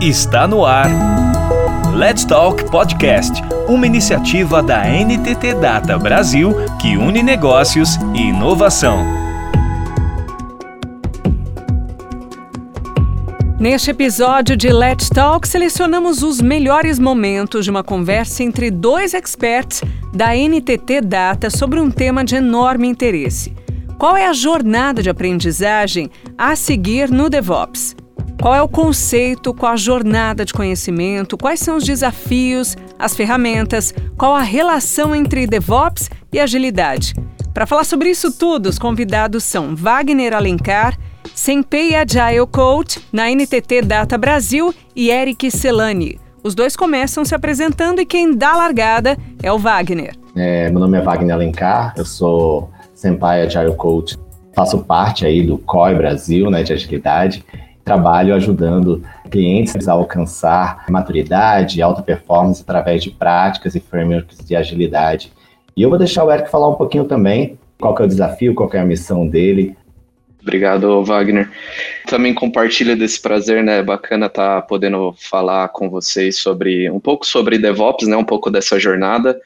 Está no ar. Let's Talk Podcast, uma iniciativa da NTT Data Brasil que une negócios e inovação. Neste episódio de Let's Talk, selecionamos os melhores momentos de uma conversa entre dois experts da NTT Data sobre um tema de enorme interesse. Qual é a jornada de aprendizagem a seguir no DevOps? Qual é o conceito, qual a jornada de conhecimento, quais são os desafios, as ferramentas, qual a relação entre DevOps e agilidade? Para falar sobre isso tudo, os convidados são Wagner Alencar, Senpei Agile Coach na NTT Data Brasil e Eric Celani. Os dois começam se apresentando e quem dá a largada é o Wagner. É, meu nome é Wagner Alencar, eu sou Senpai Agile Coach, faço parte aí do COI Brasil, né, de agilidade, trabalho ajudando clientes a alcançar maturidade, alta performance através de práticas e frameworks de agilidade. E eu vou deixar o Eric falar um pouquinho também qual é o desafio, qual é a missão dele. Obrigado, Wagner. Também compartilho desse prazer, né? É bacana estar tá podendo falar com vocês sobre um pouco sobre DevOps, né? Um pouco dessa jornada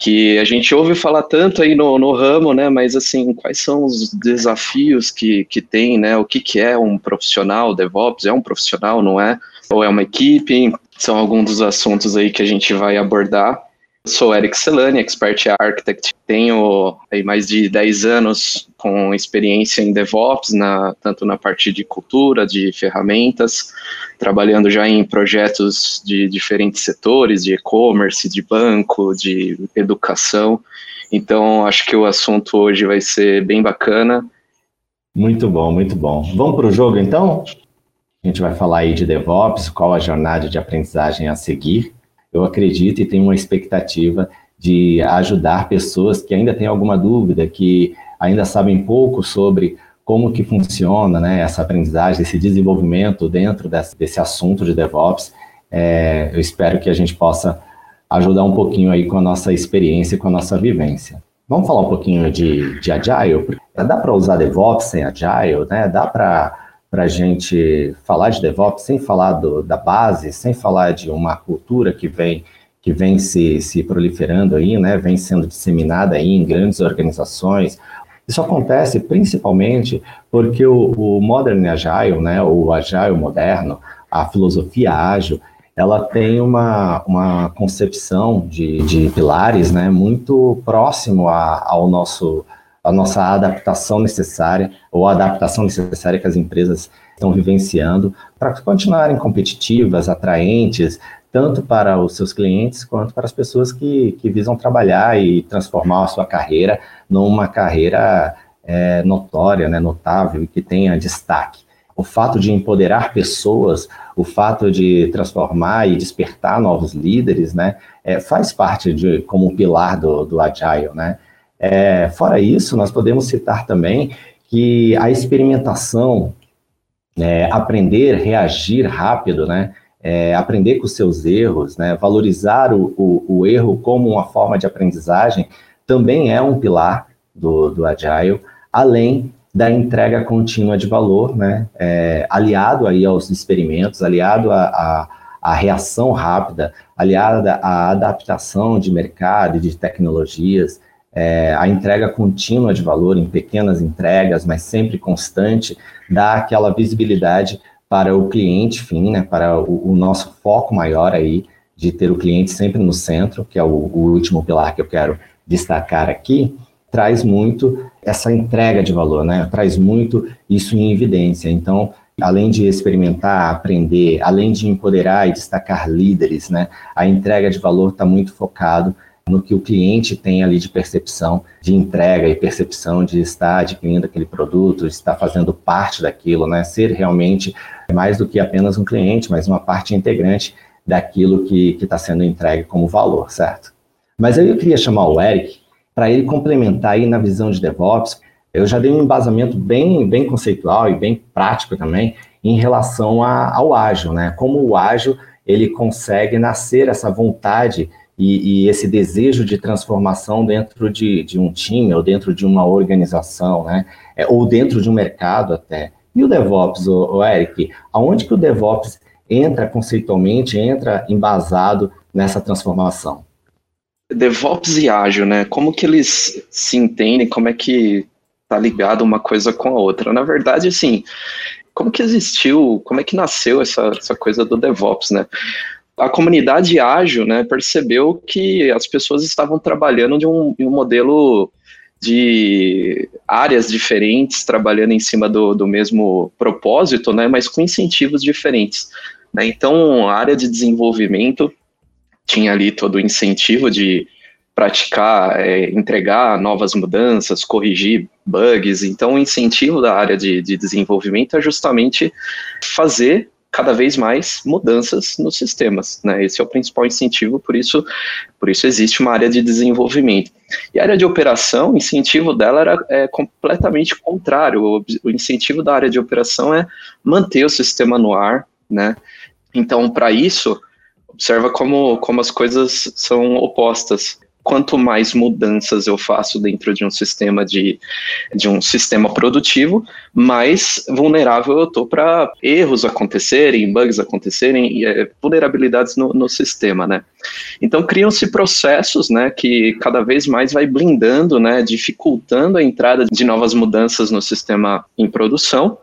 que a gente ouve falar tanto aí no, no ramo, né? Mas assim, quais são os desafios que, que tem, né? O que, que é um profissional DevOps? É um profissional, não é? Ou é uma equipe? São alguns dos assuntos aí que a gente vai abordar. Sou Eric Celani, expert architect. Tenho aí mais de 10 anos com experiência em DevOps, na, tanto na parte de cultura, de ferramentas, trabalhando já em projetos de diferentes setores, de e-commerce, de banco, de educação. Então, acho que o assunto hoje vai ser bem bacana. Muito bom, muito bom. Vamos para o jogo então? A gente vai falar aí de DevOps, qual a jornada de aprendizagem a seguir eu acredito e tenho uma expectativa de ajudar pessoas que ainda têm alguma dúvida, que ainda sabem pouco sobre como que funciona né, essa aprendizagem, esse desenvolvimento dentro desse, desse assunto de DevOps. É, eu espero que a gente possa ajudar um pouquinho aí com a nossa experiência e com a nossa vivência. Vamos falar um pouquinho de, de Agile? Dá para usar DevOps sem Agile? Né? Dá para para a gente falar de DevOps sem falar do, da base, sem falar de uma cultura que vem que vem se, se proliferando aí, né, vem sendo disseminada aí em grandes organizações. Isso acontece principalmente porque o, o Modern Agile, né, o Agile moderno, a filosofia ágil, ela tem uma, uma concepção de, de pilares né, muito próximo a, ao nosso a nossa adaptação necessária, ou a adaptação necessária que as empresas estão vivenciando para continuarem competitivas, atraentes, tanto para os seus clientes quanto para as pessoas que, que visam trabalhar e transformar a sua carreira numa carreira é, notória, né, notável e que tenha destaque. O fato de empoderar pessoas, o fato de transformar e despertar novos líderes, né, é, faz parte de como pilar do, do Agile, né? É, fora isso, nós podemos citar também que a experimentação, é, aprender, reagir rápido, né? É, aprender com seus erros, né? valorizar o, o, o, erro como uma forma de aprendizagem, também é um pilar do, do Agile, além da entrega contínua de valor, né? É, aliado aí aos experimentos, aliado à reação rápida, aliado à adaptação de mercado e de tecnologias, é, a entrega contínua de valor em pequenas entregas, mas sempre constante, dá aquela visibilidade para o cliente fim, né, para o, o nosso foco maior aí de ter o cliente sempre no centro, que é o, o último pilar que eu quero destacar aqui, traz muito essa entrega de valor, né? Traz muito isso em evidência. Então, além de experimentar, aprender, além de empoderar e destacar líderes, né? A entrega de valor está muito focado no que o cliente tem ali de percepção de entrega e percepção de estar adquirindo aquele produto, de estar fazendo parte daquilo, né? Ser realmente mais do que apenas um cliente, mas uma parte integrante daquilo que está sendo entregue como valor, certo? Mas eu queria chamar o Eric para ele complementar aí na visão de DevOps. Eu já dei um embasamento bem, bem conceitual e bem prático também em relação a, ao ágil, né? Como o ágil ele consegue nascer essa vontade e, e, esse desejo de transformação dentro de, de, um time ou dentro de uma organização, né? É, ou dentro de um mercado até. E o DevOps, o, o Eric, aonde que o DevOps entra conceitualmente, entra embasado nessa transformação? DevOps e ágil, né? Como que eles se entendem? Como é que tá ligado uma coisa com a outra? Na verdade, assim, como que existiu, como é que nasceu essa, essa coisa do DevOps, né? A comunidade ágil, né, percebeu que as pessoas estavam trabalhando de um, de um modelo de áreas diferentes, trabalhando em cima do, do mesmo propósito, né, mas com incentivos diferentes. Né? Então, a área de desenvolvimento tinha ali todo o incentivo de praticar, é, entregar novas mudanças, corrigir bugs. Então, o incentivo da área de, de desenvolvimento é justamente fazer cada vez mais mudanças nos sistemas, né? Esse é o principal incentivo, por isso, por isso existe uma área de desenvolvimento. E a área de operação, o incentivo dela era é, completamente contrário. O, o incentivo da área de operação é manter o sistema no ar, né? Então, para isso, observa como, como as coisas são opostas quanto mais mudanças eu faço dentro de um sistema de, de um sistema produtivo, mais vulnerável eu estou para erros acontecerem, bugs acontecerem é, vulnerabilidades no, no sistema, né? Então criam-se processos, né, que cada vez mais vai blindando, né, dificultando a entrada de novas mudanças no sistema em produção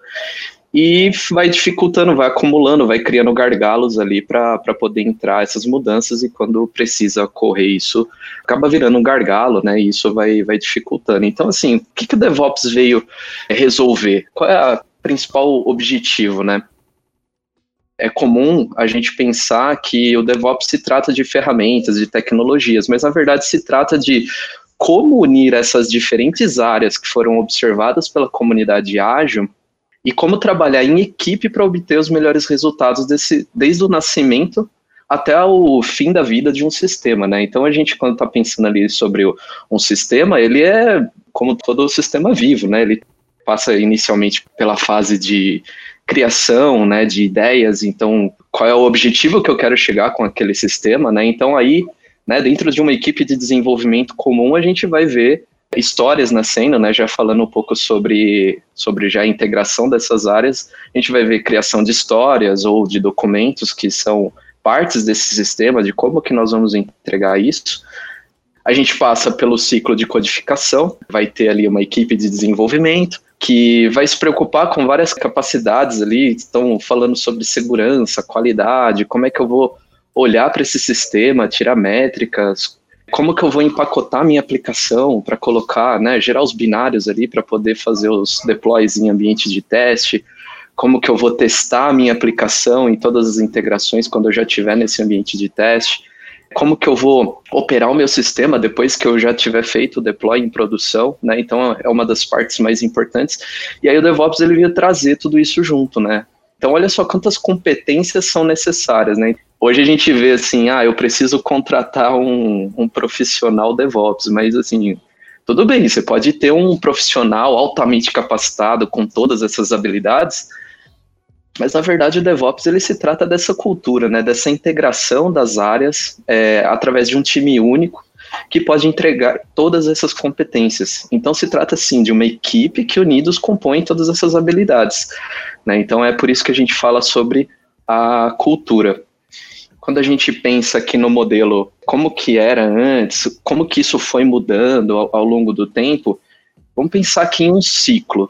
e vai dificultando, vai acumulando, vai criando gargalos ali para poder entrar essas mudanças e quando precisa correr isso, acaba virando um gargalo, né? E isso vai, vai dificultando. Então, assim, o que, que o DevOps veio resolver? Qual é o principal objetivo, né? É comum a gente pensar que o DevOps se trata de ferramentas, de tecnologias, mas na verdade se trata de como unir essas diferentes áreas que foram observadas pela comunidade ágil e como trabalhar em equipe para obter os melhores resultados desse, desde o nascimento até o fim da vida de um sistema, né? Então a gente quando está pensando ali sobre o, um sistema, ele é como todo sistema vivo, né? Ele passa inicialmente pela fase de criação, né, de ideias. Então, qual é o objetivo que eu quero chegar com aquele sistema, né? Então aí, né, dentro de uma equipe de desenvolvimento comum, a gente vai ver histórias nascendo, né, já falando um pouco sobre, sobre já a integração dessas áreas, a gente vai ver criação de histórias ou de documentos que são partes desse sistema, de como que nós vamos entregar isso. A gente passa pelo ciclo de codificação, vai ter ali uma equipe de desenvolvimento, que vai se preocupar com várias capacidades ali, estão falando sobre segurança, qualidade, como é que eu vou olhar para esse sistema, tirar métricas, como que eu vou empacotar minha aplicação para colocar, né, gerar os binários ali para poder fazer os deploys em ambiente de teste, como que eu vou testar a minha aplicação em todas as integrações quando eu já estiver nesse ambiente de teste, como que eu vou operar o meu sistema depois que eu já tiver feito o deploy em produção, né? Então é uma das partes mais importantes. E aí o DevOps ele veio trazer tudo isso junto, né? Então olha só quantas competências são necessárias, né? Hoje a gente vê assim, ah, eu preciso contratar um, um profissional DevOps, mas assim, tudo bem, você pode ter um profissional altamente capacitado com todas essas habilidades, mas na verdade o DevOps ele se trata dessa cultura, né, dessa integração das áreas é, através de um time único que pode entregar todas essas competências. Então se trata sim de uma equipe que unidos compõe todas essas habilidades. Né? Então é por isso que a gente fala sobre a cultura quando a gente pensa aqui no modelo, como que era antes, como que isso foi mudando ao, ao longo do tempo, vamos pensar aqui em um ciclo.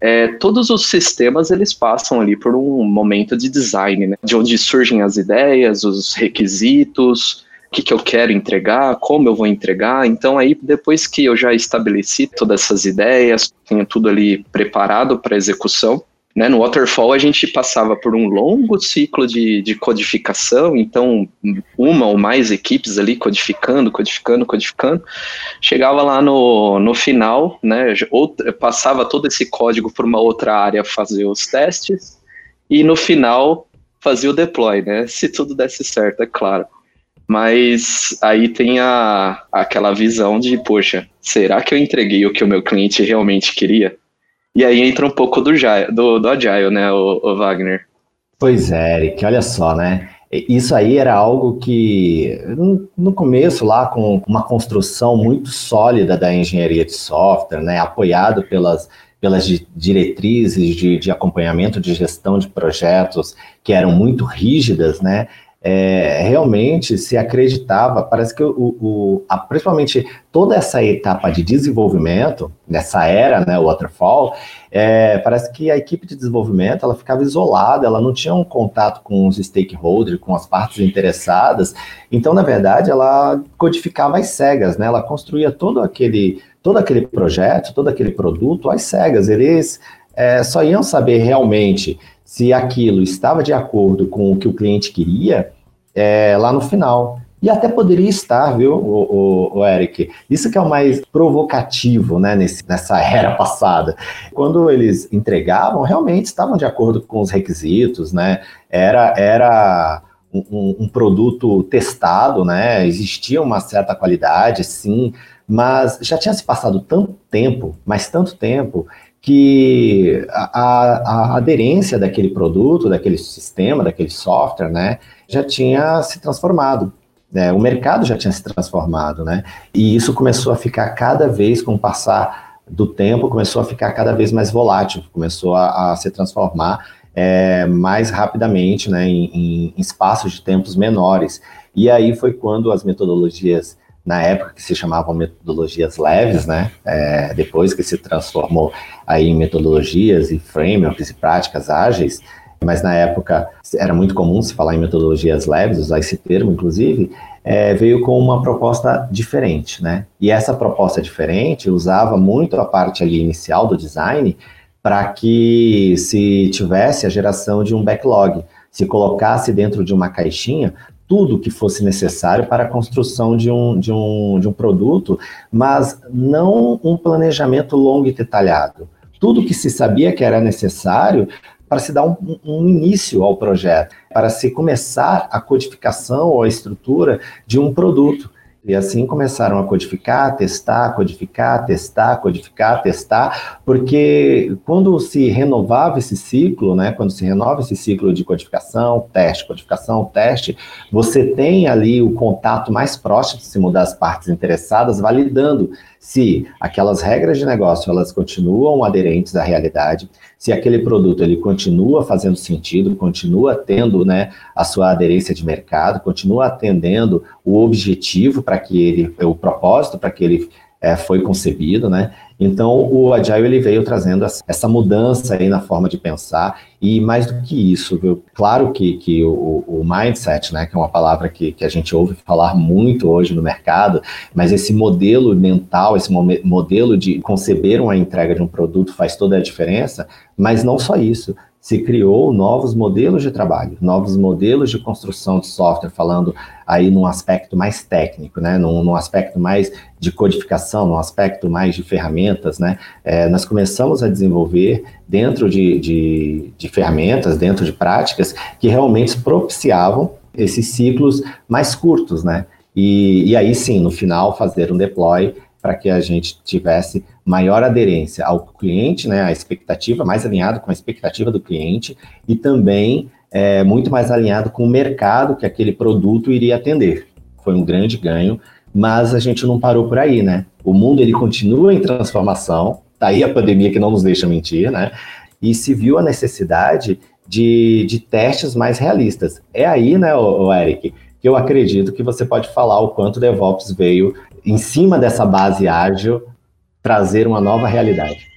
É, todos os sistemas eles passam ali por um momento de design, né? de onde surgem as ideias, os requisitos, que, que eu quero entregar, como eu vou entregar. Então, aí, depois que eu já estabeleci todas essas ideias, tenho tudo ali preparado para execução, né, no Waterfall a gente passava por um longo ciclo de, de codificação, então uma ou mais equipes ali codificando, codificando, codificando. Chegava lá no, no final, né, ou, passava todo esse código para uma outra área fazer os testes, e no final fazia o deploy, né, se tudo desse certo, é claro. Mas aí tem a, aquela visão de, poxa, será que eu entreguei o que o meu cliente realmente queria? E aí entra um pouco do, do, do Agile, né, o, o Wagner? Pois é, Eric, olha só, né? Isso aí era algo que, no começo, lá com uma construção muito sólida da engenharia de software, né, apoiado pelas, pelas diretrizes de, de acompanhamento de gestão de projetos que eram muito rígidas, né? É, realmente se acreditava, parece que o, o a, principalmente toda essa etapa de desenvolvimento, nessa era, né, waterfall, é, parece que a equipe de desenvolvimento ela ficava isolada, ela não tinha um contato com os stakeholders, com as partes interessadas, então, na verdade, ela codificava as cegas, né, ela construía todo aquele, todo aquele projeto, todo aquele produto às cegas, eles é, só iam saber realmente se aquilo estava de acordo com o que o cliente queria é, lá no final. E até poderia estar, viu, o, o, o, Eric? Isso que é o mais provocativo né, nesse, nessa era passada. Quando eles entregavam, realmente estavam de acordo com os requisitos, né? Era, era um, um produto testado, né? Existia uma certa qualidade, sim, mas já tinha se passado tanto tempo, mas tanto tempo, que a, a, aderência daquele produto, daquele sistema, daquele software, né, já tinha se transformado. Né, o mercado já tinha se transformado, né? E isso começou a ficar cada vez com o passar do tempo, começou a ficar cada vez mais volátil, começou a, a se transformar é, mais rapidamente, né, em, em espaços de tempos menores. E aí foi quando as metodologias na época que se chamavam metodologias leves, né? É, depois que se transformou aí em metodologias e frameworks e práticas ágeis, mas na época era muito comum se falar em metodologias leves, usar esse termo, inclusive, é, veio com uma proposta diferente, né? E essa proposta diferente usava muito a parte ali inicial do design para que se tivesse a geração de um backlog, se colocasse dentro de uma caixinha tudo que fosse necessário para a construção de um, de um, de um produto, mas não um planejamento longo e detalhado. Tudo que se sabia que era necessário para se dar um, um, início ao projeto, para se começar a codificação ou a estrutura de um produto. E assim começaram a codificar, testar, codificar, testar, codificar, testar, porque quando se renovava esse ciclo, né, quando se renova esse ciclo de codificação, teste, codificação, teste, você tem ali o contato mais próximo das partes interessadas, validando se aquelas regras de negócio elas continuam aderentes à realidade, se aquele produto ele continua fazendo sentido, continua tendo né, a sua aderência de mercado, continua atendendo o objetivo para que ele, o propósito para que ele é, foi concebido, né? Então, o Agile ele veio trazendo essa mudança aí na forma de pensar e mais do que isso, viu? claro que, que o, o, mindset, né, que é uma palavra que, que a gente ouve falar muito hoje no mercado, mas esse modelo mental, esse modelo de conceber uma entrega de um produto faz toda a diferença, mas não só isso, se criou novos modelos de trabalho, novos modelos de construção de software, falando aí num aspecto mais técnico, né, num, num aspecto mais de codificação, num aspecto mais de ferramentas, né, é, nós começamos a desenvolver dentro de, de, de ferramentas, dentro de práticas que realmente propiciavam esses ciclos mais curtos, né, e, e aí sim, no final, fazer um deploy para que a gente tivesse maior aderência ao cliente, né, a expectativa, mais alinhado com a expectativa do cliente e também é, muito mais alinhado com o mercado que aquele produto iria atender. Foi um grande ganho, mas a gente não parou por aí, né? O mundo ele continua em transformação, tá aí a pandemia que não nos deixa mentir, né? E se viu a necessidade de, de testes mais realistas. É aí, né, o, Eric, que eu acredito que você pode falar o quanto DevOps veio em cima dessa base ágil, trazer uma nova realidade.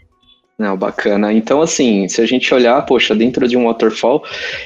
Não, bacana. Então, assim, se a gente olhar, poxa, dentro de um waterfall,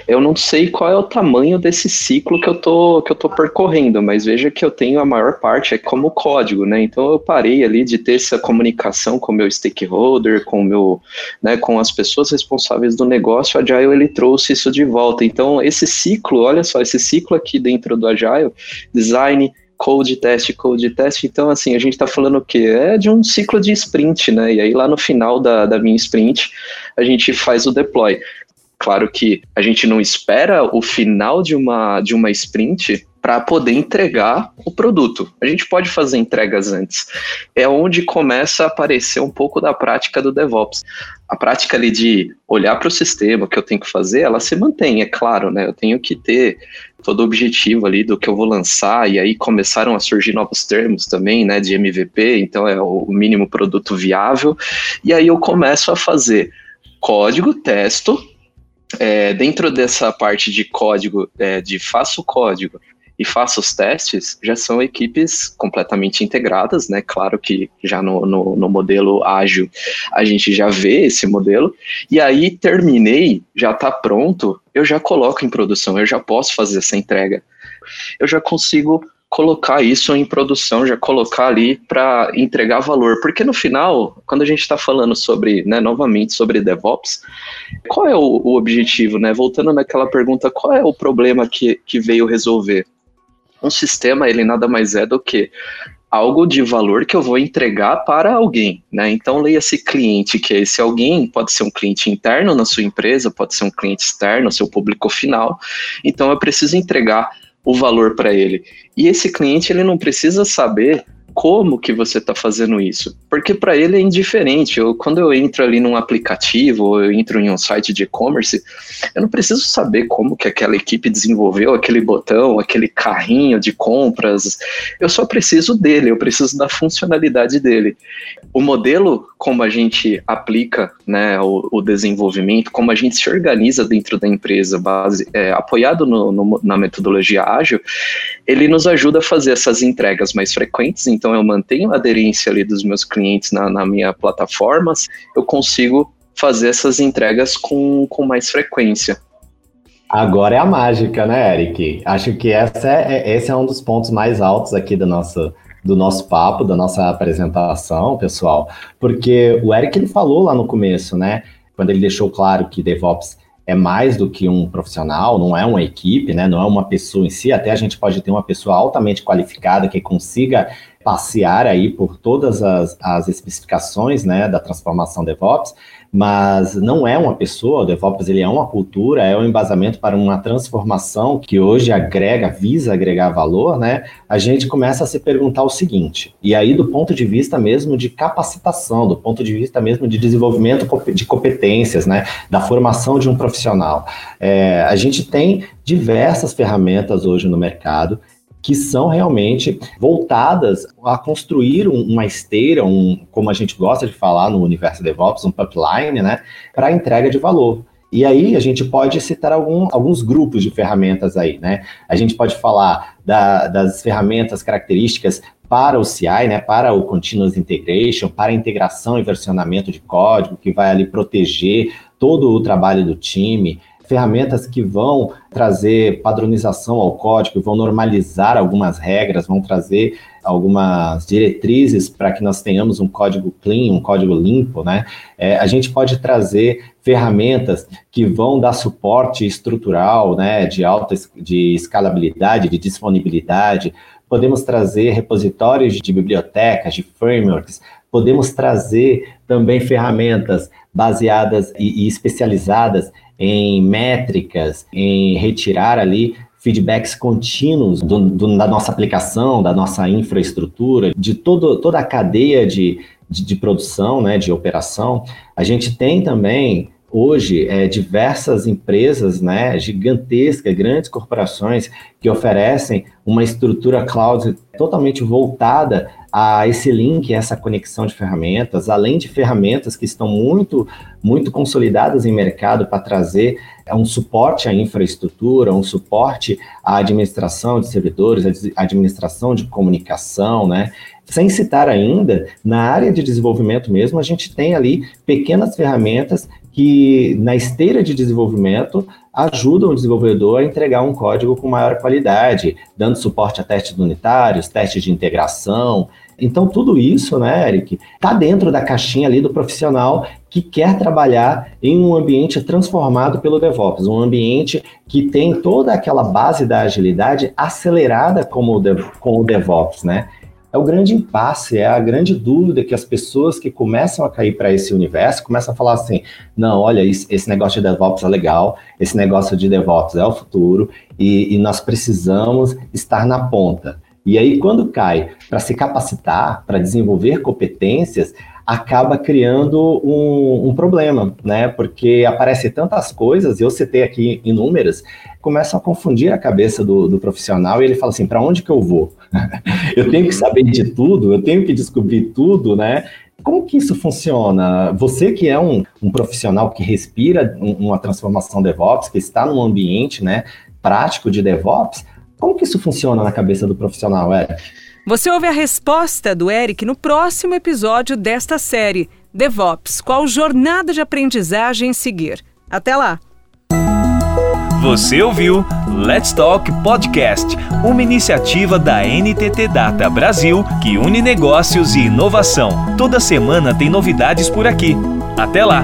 eu não sei qual é o tamanho desse ciclo que eu tô, que eu tô percorrendo, mas veja que eu tenho a maior parte é como código, né? Então eu parei ali de ter essa comunicação com o meu stakeholder, com meu, né, com as pessoas responsáveis do negócio, o Agile ele trouxe isso de volta. Então, esse ciclo, olha só, esse ciclo aqui dentro do Agile, design, code teste, code teste. Então, assim, a gente está falando o quê? É de um ciclo de sprint, né? E aí lá no final da, da minha sprint, a gente faz o deploy. Claro que a gente não espera o final de uma, de uma sprint para poder entregar o produto. A gente pode fazer entregas antes. É onde começa a aparecer um pouco da prática do DevOps. A prática ali de olhar para o sistema, que eu tenho que fazer, ela se mantém, é claro, né? Eu tenho que ter todo o objetivo ali do que eu vou lançar, e aí começaram a surgir novos termos também, né, de MVP, então é o mínimo produto viável, e aí eu começo a fazer código, testo, é, dentro dessa parte de código, é, de faço código e faço os testes, já são equipes completamente integradas, né? Claro que já no, no, no, modelo ágil a gente já vê esse modelo, e aí terminei, já está pronto, eu já coloco em produção, eu já posso fazer essa entrega. Eu já consigo colocar isso em produção, já colocar ali para entregar valor. Porque no final, quando a gente está falando sobre, né, novamente sobre DevOps, qual é o, o, objetivo, né? Voltando naquela pergunta, qual é o problema que, que veio resolver? Um sistema, ele nada mais é do que algo de valor que eu vou entregar para alguém, né? Então leia-se cliente, que é esse alguém, pode ser um cliente interno na sua empresa, pode ser um cliente externo, seu público final. Então eu preciso entregar o valor para ele. E esse cliente ele não precisa saber como que você está fazendo isso, porque para ele é indiferente. Eu, quando eu entro ali num aplicativo ou eu entro em um site de e-commerce, eu não preciso saber como que aquela equipe desenvolveu aquele botão, aquele carrinho de compras. Eu só preciso dele, eu preciso da funcionalidade dele. O modelo como a gente aplica né, o, o desenvolvimento, como a gente se organiza dentro da empresa, base, é, apoiado no, no, na metodologia ágil, ele nos ajuda a fazer essas entregas mais frequentes então eu mantenho a aderência ali dos meus clientes na, na minha plataforma, eu consigo fazer essas entregas com, com mais frequência. Agora é a mágica, né, Eric? Acho que essa é, é, esse é um dos pontos mais altos aqui do nosso, do nosso papo, da nossa apresentação, pessoal, porque o Eric ele falou lá no começo, né, quando ele deixou claro que DevOps é mais do que um profissional, não é uma equipe, né, não é uma pessoa em si, até a gente pode ter uma pessoa altamente qualificada que consiga passear aí por todas as, as especificações né, da transformação DevOps, mas não é uma pessoa, o DevOps ele é uma cultura, é um embasamento para uma transformação que hoje agrega, visa agregar valor, né? A gente começa a se perguntar o seguinte, e aí do ponto de vista mesmo de capacitação, do ponto de vista mesmo de desenvolvimento de competências, né? Da formação de um profissional. É, a gente tem diversas ferramentas hoje no mercado que são realmente voltadas a construir uma esteira, um, como a gente gosta de falar no universo DevOps, um pipeline, né, para entrega de valor. E aí a gente pode citar algum, alguns grupos de ferramentas aí, né? A gente pode falar da, das ferramentas características para o CI, né, para o Continuous Integration, para a integração e versionamento de código, que vai ali proteger todo o trabalho do time, ferramentas que vão trazer padronização ao código, vão normalizar algumas regras, vão trazer algumas diretrizes para que nós tenhamos um código clean, um código limpo, né? É, a gente pode trazer ferramentas que vão dar suporte estrutural, né, de alta de escalabilidade, de disponibilidade. Podemos trazer repositórios de bibliotecas, de frameworks. Podemos trazer também ferramentas baseadas e, e especializadas em métricas, em retirar ali feedbacks contínuos do, do, da nossa aplicação, da nossa infraestrutura, de todo, toda a cadeia de, de, de produção, né, de operação. A gente tem também hoje é, diversas empresas né, gigantescas, grandes corporações que oferecem uma estrutura cloud totalmente voltada a esse link, essa conexão de ferramentas, além de ferramentas que estão muito, muito consolidadas em mercado para trazer é, um suporte à infraestrutura, um suporte à administração de servidores, à administração de comunicação, né? Sem citar ainda, na área de desenvolvimento mesmo, a gente tem ali pequenas ferramentas que, na esteira de desenvolvimento, ajudam o desenvolvedor a entregar um código com maior qualidade, dando suporte a testes unitários, testes de integração. Então, tudo isso, né, Eric, está dentro da caixinha ali do profissional que quer trabalhar em um ambiente transformado pelo DevOps, um ambiente que tem toda aquela base da agilidade acelerada como o com o DevOps, né? É o grande impasse, é a grande dúvida que as pessoas que começam a cair para esse universo começam a falar assim: não, olha, esse negócio de DevOps é legal, esse negócio de DevOps é o futuro e, e nós precisamos estar na ponta. E aí, quando cai para se capacitar, para desenvolver competências, acaba criando um, um, problema, né? Porque aparece tantas coisas, eu citei aqui inúmeras, começam a confundir a cabeça do, do profissional e ele fala assim: para onde que eu vou? eu tenho que saber de tudo, eu tenho que descobrir tudo, né? Como que isso funciona? Você que é um, um profissional que respira uma transformação DevOps, que está num ambiente né, prático de DevOps, como que isso funciona na cabeça do profissional, Eric? Você ouve a resposta do Eric no próximo episódio desta série, DevOps, qual jornada de aprendizagem seguir. Até lá! Você ouviu Let's Talk Podcast, uma iniciativa da NTT Data Brasil que une negócios e inovação. Toda semana tem novidades por aqui. Até lá!